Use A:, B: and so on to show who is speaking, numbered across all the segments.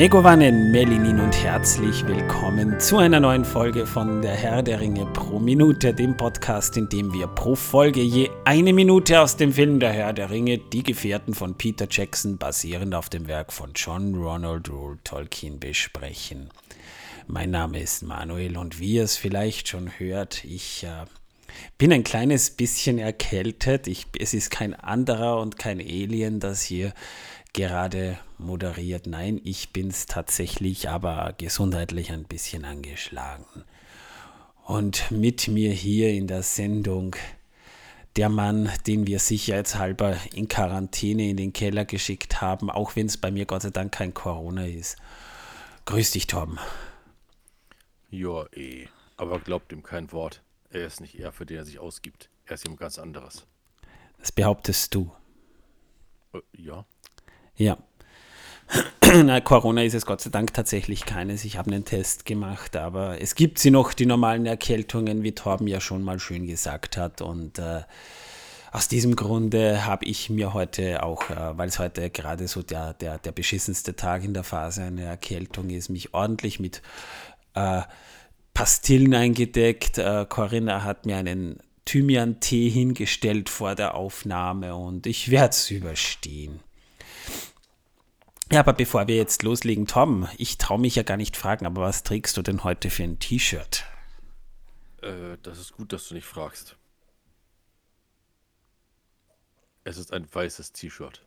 A: Megowannen, Melinin und herzlich willkommen zu einer neuen Folge von Der Herr der Ringe pro Minute, dem Podcast, in dem wir pro Folge je eine Minute aus dem Film Der Herr der Ringe, Die Gefährten von Peter Jackson, basierend auf dem Werk von John Ronald Rule Tolkien, besprechen. Mein Name ist Manuel und wie ihr es vielleicht schon hört, ich äh, bin ein kleines bisschen erkältet. Ich, es ist kein anderer und kein Alien, das hier gerade moderiert. Nein, ich bin es tatsächlich, aber gesundheitlich ein bisschen angeschlagen. Und mit mir hier in der Sendung der Mann, den wir sicherheitshalber in Quarantäne in den Keller geschickt haben, auch wenn es bei mir Gott sei Dank kein Corona ist. Grüß dich, Tom.
B: Ja, eh. Aber glaubt ihm kein Wort. Er ist nicht er, für den er sich ausgibt. Er ist jemand ganz anderes.
A: Das behauptest du.
B: Äh, ja.
A: Ja. Na, Corona ist es Gott sei Dank tatsächlich keines. Ich habe einen Test gemacht, aber es gibt sie noch, die normalen Erkältungen, wie Torben ja schon mal schön gesagt hat. Und äh, aus diesem Grunde habe ich mir heute auch, äh, weil es heute gerade so der, der, der beschissenste Tag in der Phase einer Erkältung ist, mich ordentlich mit äh, Pastillen eingedeckt. Äh, Corinna hat mir einen Thymian-Tee hingestellt vor der Aufnahme und ich werde es überstehen. Ja, aber bevor wir jetzt loslegen, Tom, ich traue mich ja gar nicht fragen, aber was trägst du denn heute für ein T-Shirt?
B: Äh, das ist gut, dass du nicht fragst. Es ist ein weißes T-Shirt.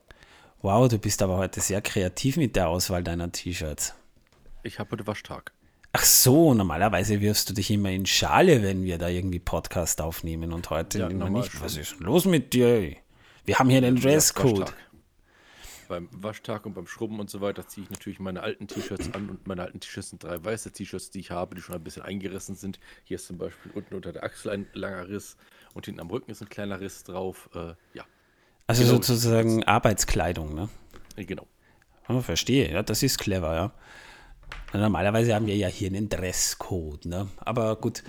A: Wow, du bist aber heute sehr kreativ mit der Auswahl deiner T-Shirts.
B: Ich habe heute Waschtag.
A: Ach so, normalerweise wirfst du dich immer in Schale, wenn wir da irgendwie Podcast aufnehmen und heute ja, noch nicht. Schon. Was ist los mit dir? Wir haben hier den Dresscode
B: beim Waschtag und beim Schrubben und so weiter ziehe ich natürlich meine alten T-Shirts an und meine alten T-Shirts sind drei weiße T-Shirts, die ich habe, die schon ein bisschen eingerissen sind. Hier ist zum Beispiel unten unter der Achsel ein langer Riss und hinten am Rücken ist ein kleiner Riss drauf. Äh, ja.
A: Also genau, sozusagen Arbeitskleidung, ne?
B: Genau.
A: Oh, verstehe, ja, das ist clever, ja. Normalerweise haben wir ja hier einen Dresscode, ne? Aber gut,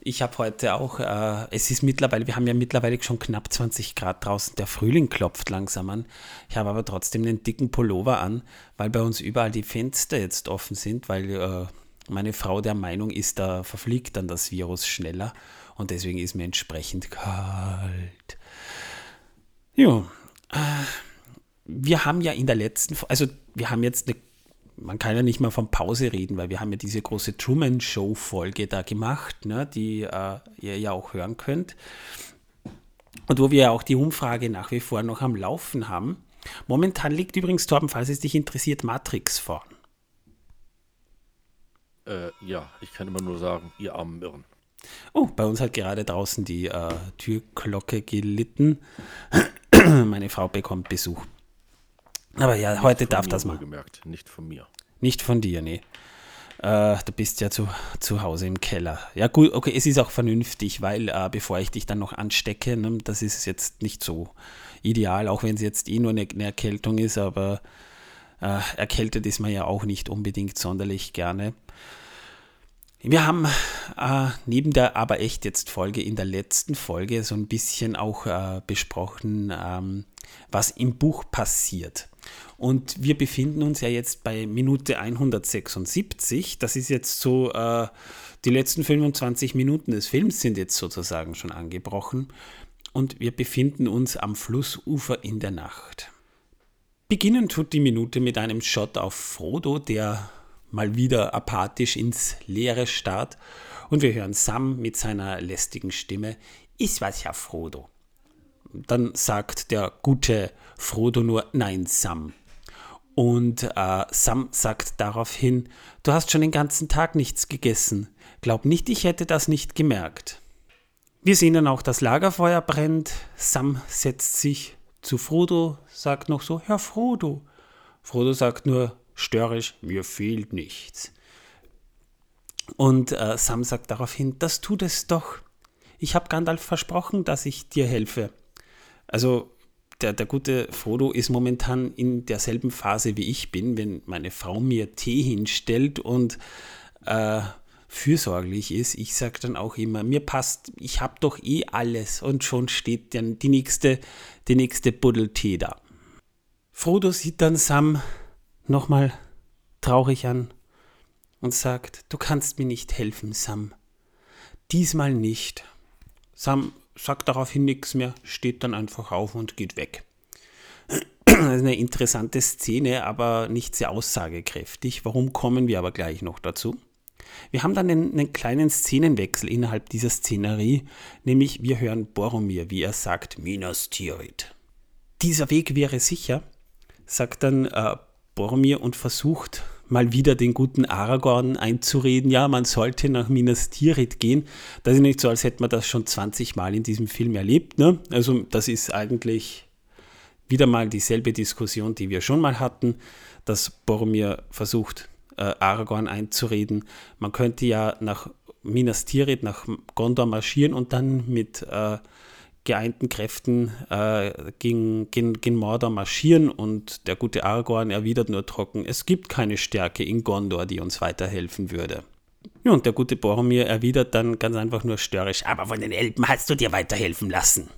A: ich habe heute auch, äh, es ist mittlerweile, wir haben ja mittlerweile schon knapp 20 Grad draußen, der Frühling klopft langsam an. Ich habe aber trotzdem einen dicken Pullover an, weil bei uns überall die Fenster jetzt offen sind, weil äh, meine Frau der Meinung ist, da verfliegt dann das Virus schneller und deswegen ist mir entsprechend kalt. Ja, äh, wir haben ja in der letzten, also wir haben jetzt eine man kann ja nicht mal von Pause reden, weil wir haben ja diese große Truman Show Folge da gemacht, ne, die äh, ihr ja auch hören könnt. Und wo wir ja auch die Umfrage nach wie vor noch am Laufen haben. Momentan liegt übrigens, Torben, falls es dich interessiert, Matrix vorn.
B: Äh, ja, ich kann immer nur sagen, ihr armen Irren.
A: Oh, bei uns hat gerade draußen die äh, Türglocke gelitten. Meine Frau bekommt Besuch. Aber ja, nicht heute darf das mal.
B: Gemerkt, nicht von mir.
A: Nicht von dir, nee. Äh, du bist ja zu, zu Hause im Keller. Ja, gut, okay, es ist auch vernünftig, weil äh, bevor ich dich dann noch anstecke, ne, das ist jetzt nicht so ideal, auch wenn es jetzt eh nur eine, eine Erkältung ist, aber äh, erkältet ist man ja auch nicht unbedingt sonderlich gerne. Wir haben äh, neben der aber echt jetzt Folge in der letzten Folge so ein bisschen auch äh, besprochen, ähm, was im Buch passiert. Und wir befinden uns ja jetzt bei Minute 176. Das ist jetzt so, äh, die letzten 25 Minuten des Films sind jetzt sozusagen schon angebrochen. Und wir befinden uns am Flussufer in der Nacht. Beginnen tut die Minute mit einem Shot auf Frodo, der mal wieder apathisch ins Leere starrt. Und wir hören Sam mit seiner lästigen Stimme. Ist was, Herr Frodo. Dann sagt der gute Frodo nur Nein, Sam. Und äh, Sam sagt daraufhin, du hast schon den ganzen Tag nichts gegessen. Glaub nicht, ich hätte das nicht gemerkt. Wir sehen dann auch, das Lagerfeuer brennt. Sam setzt sich zu Frodo, sagt noch so, Herr Frodo. Frodo sagt nur störrisch, mir fehlt nichts. Und äh, Sam sagt daraufhin, das tut es doch. Ich habe Gandalf versprochen, dass ich dir helfe. Also der, der gute Frodo ist momentan in derselben Phase wie ich bin, wenn meine Frau mir Tee hinstellt und äh, fürsorglich ist. Ich sage dann auch immer, mir passt, ich habe doch eh alles und schon steht dann die nächste, die nächste Buddel Tee da. Frodo sieht dann Sam nochmal traurig an und sagt, du kannst mir nicht helfen, Sam. Diesmal nicht. Sam sagt daraufhin nichts mehr, steht dann einfach auf und geht weg. Das ist eine interessante Szene, aber nicht sehr aussagekräftig. Warum kommen wir aber gleich noch dazu? Wir haben dann einen, einen, kleinen Szenenwechsel innerhalb dieser Szenerie, nämlich wir hören Boromir, wie er sagt, Minas Tirith. Dieser Weg wäre sicher, sagt dann äh, Boromir und versucht mal wieder den guten Aragorn einzureden, ja, man sollte nach Minas Tirith gehen. Das ist nicht so, als hätte man das schon 20 Mal in diesem Film erlebt. Ne? Also das ist eigentlich wieder mal dieselbe Diskussion, die wir schon mal hatten, dass Boromir versucht, äh, Aragorn einzureden. Man könnte ja nach Minas Tirith, nach Gondor marschieren und dann mit äh, geeinten Kräften äh, gegen, gegen, gegen Mordor marschieren und der gute Aragorn erwidert nur trocken, es gibt keine Stärke in Gondor, die uns weiterhelfen würde. Ja, und der gute Boromir erwidert dann ganz einfach nur störrisch, aber von den Elben hast du dir weiterhelfen lassen.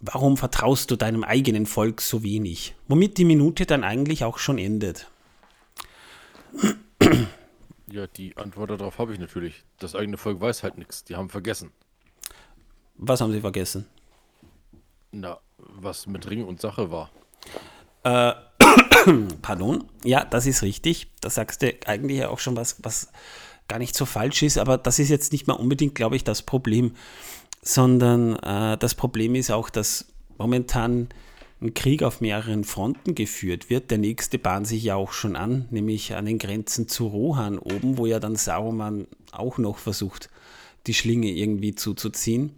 A: Warum vertraust du deinem eigenen Volk so wenig? Womit die Minute dann eigentlich auch schon endet.
B: Ja, die Antwort darauf habe ich natürlich. Das eigene Volk weiß halt nichts. Die haben vergessen.
A: Was haben sie vergessen?
B: Na, was mit Ring und Sache war.
A: Äh, pardon. Ja, das ist richtig. Da sagst du eigentlich auch schon was, was gar nicht so falsch ist, aber das ist jetzt nicht mal unbedingt, glaube ich, das Problem, sondern äh, das Problem ist auch, dass momentan ein Krieg auf mehreren Fronten geführt wird. Der nächste bahnt sich ja auch schon an, nämlich an den Grenzen zu Rohan oben, wo ja dann Saruman auch noch versucht, die Schlinge irgendwie zuzuziehen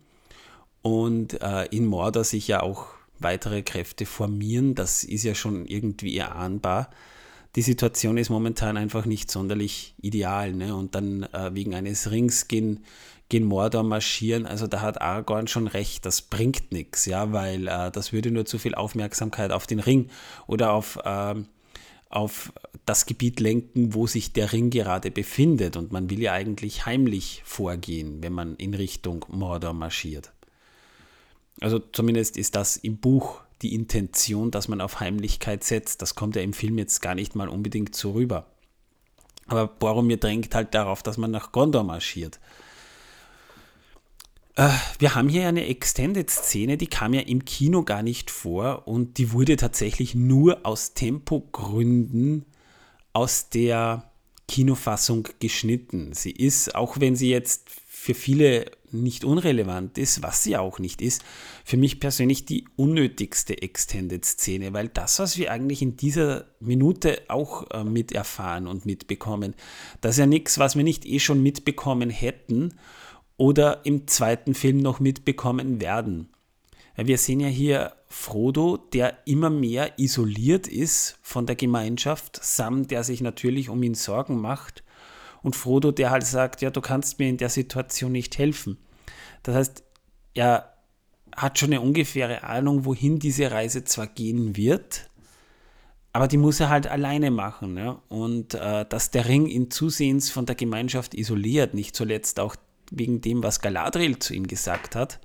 A: und äh, in Mordor sich ja auch weitere Kräfte formieren. Das ist ja schon irgendwie erahnbar. Die Situation ist momentan einfach nicht sonderlich ideal. Ne? Und dann äh, wegen eines Rings gehen, gehen Mordor marschieren. Also da hat Aragorn schon recht, das bringt nichts, ja, weil äh, das würde nur zu viel Aufmerksamkeit auf den Ring oder auf, äh, auf das Gebiet lenken, wo sich der Ring gerade befindet. Und man will ja eigentlich heimlich vorgehen, wenn man in Richtung Mordor marschiert. Also zumindest ist das im Buch die Intention, dass man auf Heimlichkeit setzt. Das kommt ja im Film jetzt gar nicht mal unbedingt so rüber. Aber Boromir drängt halt darauf, dass man nach Gondor marschiert. Äh, wir haben hier eine Extended-Szene, die kam ja im Kino gar nicht vor und die wurde tatsächlich nur aus Tempogründen aus der Kinofassung geschnitten. Sie ist, auch wenn sie jetzt für viele nicht unrelevant ist, was sie auch nicht ist, für mich persönlich die unnötigste Extended-Szene, weil das, was wir eigentlich in dieser Minute auch äh, miterfahren und mitbekommen, das ist ja nichts, was wir nicht eh schon mitbekommen hätten oder im zweiten Film noch mitbekommen werden. Wir sehen ja hier Frodo, der immer mehr isoliert ist von der Gemeinschaft, Sam, der sich natürlich um ihn Sorgen macht und Frodo, der halt sagt, ja, du kannst mir in der Situation nicht helfen. Das heißt, er hat schon eine ungefähre Ahnung, wohin diese Reise zwar gehen wird, aber die muss er halt alleine machen. Ja? Und äh, dass der Ring ihn zusehends von der Gemeinschaft isoliert, nicht zuletzt auch wegen dem, was Galadriel zu ihm gesagt hat,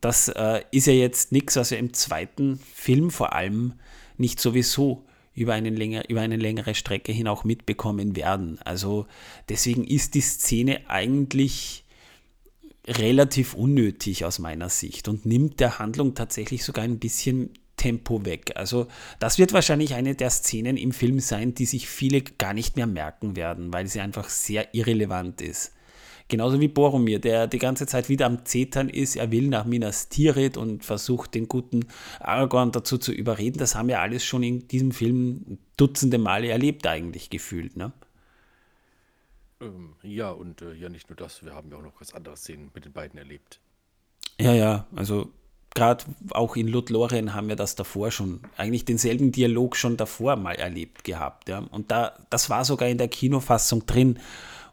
A: das äh, ist ja jetzt nichts, was wir im zweiten Film vor allem nicht sowieso über, einen länger, über eine längere Strecke hin auch mitbekommen werden. Also deswegen ist die Szene eigentlich relativ unnötig aus meiner Sicht und nimmt der Handlung tatsächlich sogar ein bisschen Tempo weg. Also das wird wahrscheinlich eine der Szenen im Film sein, die sich viele gar nicht mehr merken werden, weil sie einfach sehr irrelevant ist. Genauso wie Boromir, der die ganze Zeit wieder am Zetern ist. Er will nach Minas Tirith und versucht, den guten Aragorn dazu zu überreden. Das haben wir alles schon in diesem Film dutzende Male erlebt, eigentlich gefühlt. Ne?
B: Ähm, ja, und äh, ja, nicht nur das, wir haben ja auch noch ganz andere Szenen mit den beiden erlebt.
A: Ja, ja, also gerade auch in Lothlorien haben wir das davor schon, eigentlich denselben Dialog schon davor mal erlebt gehabt. Ja? Und da, das war sogar in der Kinofassung drin.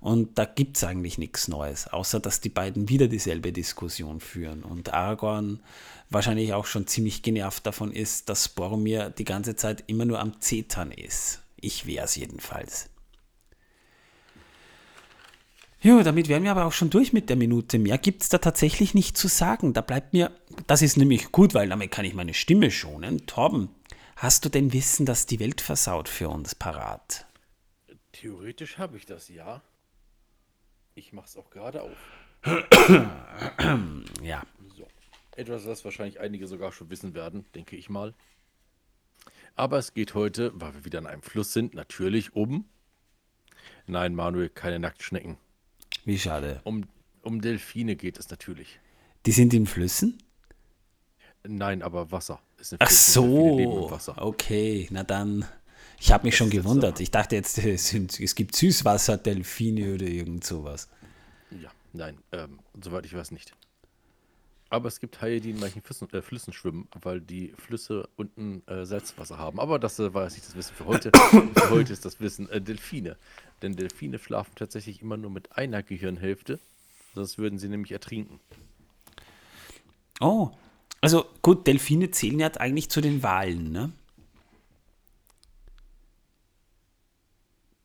A: Und da gibt es eigentlich nichts Neues, außer dass die beiden wieder dieselbe Diskussion führen. Und Aragorn wahrscheinlich auch schon ziemlich genervt davon ist, dass Boromir die ganze Zeit immer nur am Zetern ist. Ich wäre es jedenfalls. Ja, damit wären wir aber auch schon durch mit der Minute. Mehr gibt es da tatsächlich nicht zu sagen. Da bleibt mir, das ist nämlich gut, weil damit kann ich meine Stimme schonen. Torben, hast du denn Wissen, dass die Welt versaut für uns parat?
B: Theoretisch habe ich das, ja. Ich mache es auch gerade auf.
A: ja.
B: So. Etwas, was wahrscheinlich einige sogar schon wissen werden, denke ich mal. Aber es geht heute, weil wir wieder an einem Fluss sind, natürlich um. Nein, Manuel, keine Nacktschnecken.
A: Wie schade.
B: Um, um Delfine geht es natürlich.
A: Die sind in Flüssen?
B: Nein, aber Wasser.
A: Ach so. Okay, na dann. Ich habe mich schon gewundert. Ich dachte jetzt, es, sind, es gibt Süßwasser-Delfine oder irgend sowas.
B: Ja, nein, ähm, soweit ich weiß nicht. Aber es gibt Haie, die in manchen Flüssen, äh, Flüssen schwimmen, weil die Flüsse unten äh, Salzwasser haben. Aber das äh, war jetzt nicht das Wissen für heute. für heute ist das Wissen äh, Delfine. Denn Delfine schlafen tatsächlich immer nur mit einer Gehirnhälfte. Sonst würden sie nämlich ertrinken.
A: Oh, also gut, Delfine zählen ja eigentlich zu den Walen, ne?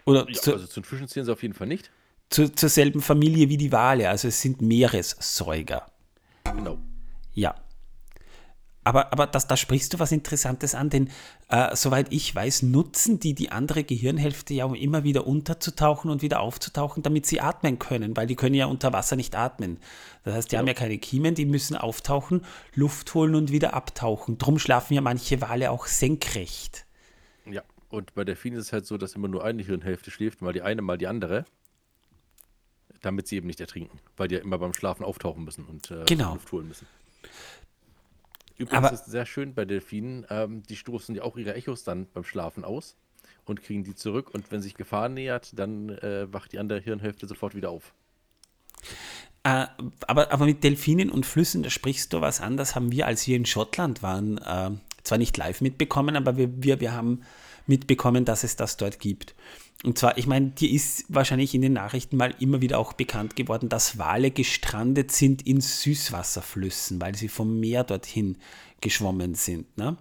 B: Oder ja, zu, also zu den Fischen zählen sie auf jeden Fall nicht.
A: Zu, zur selben Familie wie die Wale, also es sind Meeressäuger.
B: Genau.
A: Ja. Aber, aber das, da sprichst du was Interessantes an, denn äh, soweit ich weiß, nutzen die die andere Gehirnhälfte ja, um immer wieder unterzutauchen und wieder aufzutauchen, damit sie atmen können, weil die können ja unter Wasser nicht atmen. Das heißt, die ja. haben ja keine Kiemen, die müssen auftauchen, Luft holen und wieder abtauchen. Drum schlafen ja manche Wale auch senkrecht.
B: Ja, und bei Delfinen ist es halt so, dass immer nur eine Hirnhälfte schläft, mal die eine, mal die andere damit sie eben nicht ertrinken, weil die ja immer beim Schlafen auftauchen müssen und
A: äh, genau.
B: Luft holen müssen. Übrigens Aber ist es sehr schön bei Delfinen, ähm, die stoßen ja auch ihre Echos dann beim Schlafen aus und kriegen die zurück und wenn sich Gefahr nähert, dann äh, wacht die andere Hirnhälfte sofort wieder auf.
A: Äh, aber, aber mit Delfinen und Flüssen, da sprichst du was an, das haben wir, als wir in Schottland waren, äh, zwar nicht live mitbekommen, aber wir, wir, wir haben mitbekommen, dass es das dort gibt. Und zwar, ich meine, dir ist wahrscheinlich in den Nachrichten mal immer wieder auch bekannt geworden, dass Wale gestrandet sind in Süßwasserflüssen, weil sie vom Meer dorthin geschwommen sind. Ne?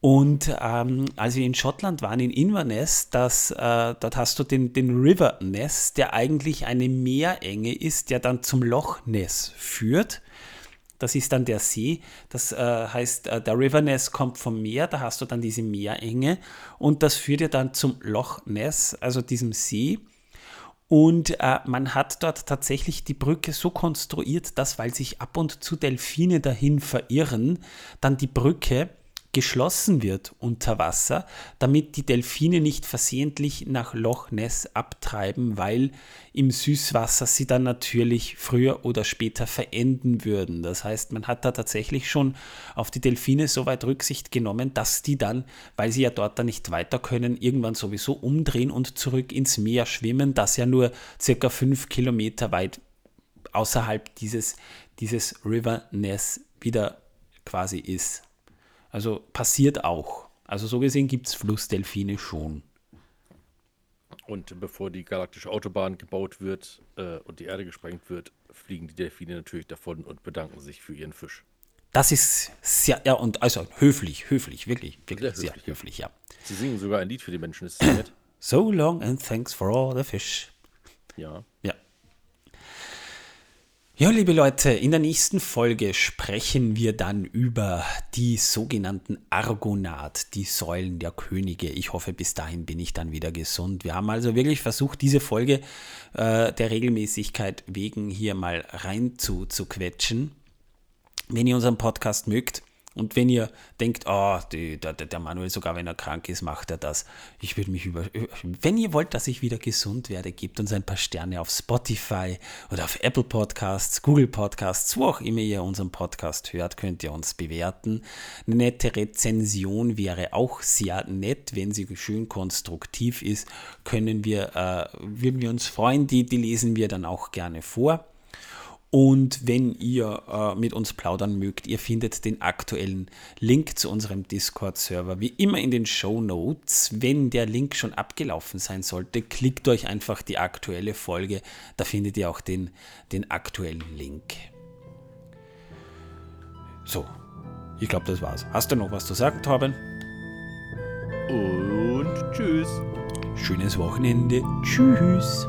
A: Und ähm, als wir in Schottland waren, in Inverness, das, äh, dort hast du den, den River Ness, der eigentlich eine Meerenge ist, der dann zum Loch Ness führt. Das ist dann der See. Das äh, heißt, äh, der River Ness kommt vom Meer, da hast du dann diese Meerenge und das führt ja dann zum Loch Ness, also diesem See. Und äh, man hat dort tatsächlich die Brücke so konstruiert, dass, weil sich ab und zu Delfine dahin verirren, dann die Brücke geschlossen wird unter Wasser, damit die Delfine nicht versehentlich nach Loch Ness abtreiben, weil im Süßwasser sie dann natürlich früher oder später verenden würden. Das heißt, man hat da tatsächlich schon auf die Delfine so weit Rücksicht genommen, dass die dann, weil sie ja dort dann nicht weiter können, irgendwann sowieso umdrehen und zurück ins Meer schwimmen, das ja nur circa fünf Kilometer weit außerhalb dieses, dieses River Ness wieder quasi ist. Also passiert auch. Also so gesehen gibt es Flussdelfine schon.
B: Und bevor die galaktische Autobahn gebaut wird äh, und die Erde gesprengt wird, fliegen die Delfine natürlich davon und bedanken sich für ihren Fisch.
A: Das ist sehr, ja, und also höflich, höflich, wirklich, wirklich sehr, sehr höflich, ja.
B: Sie singen sogar ein Lied für die Menschen, ist das nett?
A: So long and thanks for all the fish.
B: Ja.
A: Ja. Ja, liebe Leute, in der nächsten Folge sprechen wir dann über die sogenannten Argonath, die Säulen der Könige. Ich hoffe, bis dahin bin ich dann wieder gesund. Wir haben also wirklich versucht, diese Folge äh, der Regelmäßigkeit wegen hier mal rein zu, zu quetschen. Wenn ihr unseren Podcast mögt, und wenn ihr denkt, oh, die, der, der Manuel, sogar wenn er krank ist, macht er das. Ich würde mich über. Wenn ihr wollt, dass ich wieder gesund werde, gebt uns ein paar Sterne auf Spotify oder auf Apple Podcasts, Google Podcasts, wo auch immer ihr unseren Podcast hört, könnt ihr uns bewerten. Eine nette Rezension wäre auch sehr nett, wenn sie schön konstruktiv ist, können wir, äh, würden wir uns freuen. Die, die lesen wir dann auch gerne vor. Und wenn ihr äh, mit uns plaudern mögt, ihr findet den aktuellen Link zu unserem Discord-Server wie immer in den Show Notes. Wenn der Link schon abgelaufen sein sollte, klickt euch einfach die aktuelle Folge. Da findet ihr auch den, den aktuellen Link. So, ich glaube, das war's. Hast du noch was zu sagen, Torben?
B: Und tschüss.
A: Schönes Wochenende. Tschüss.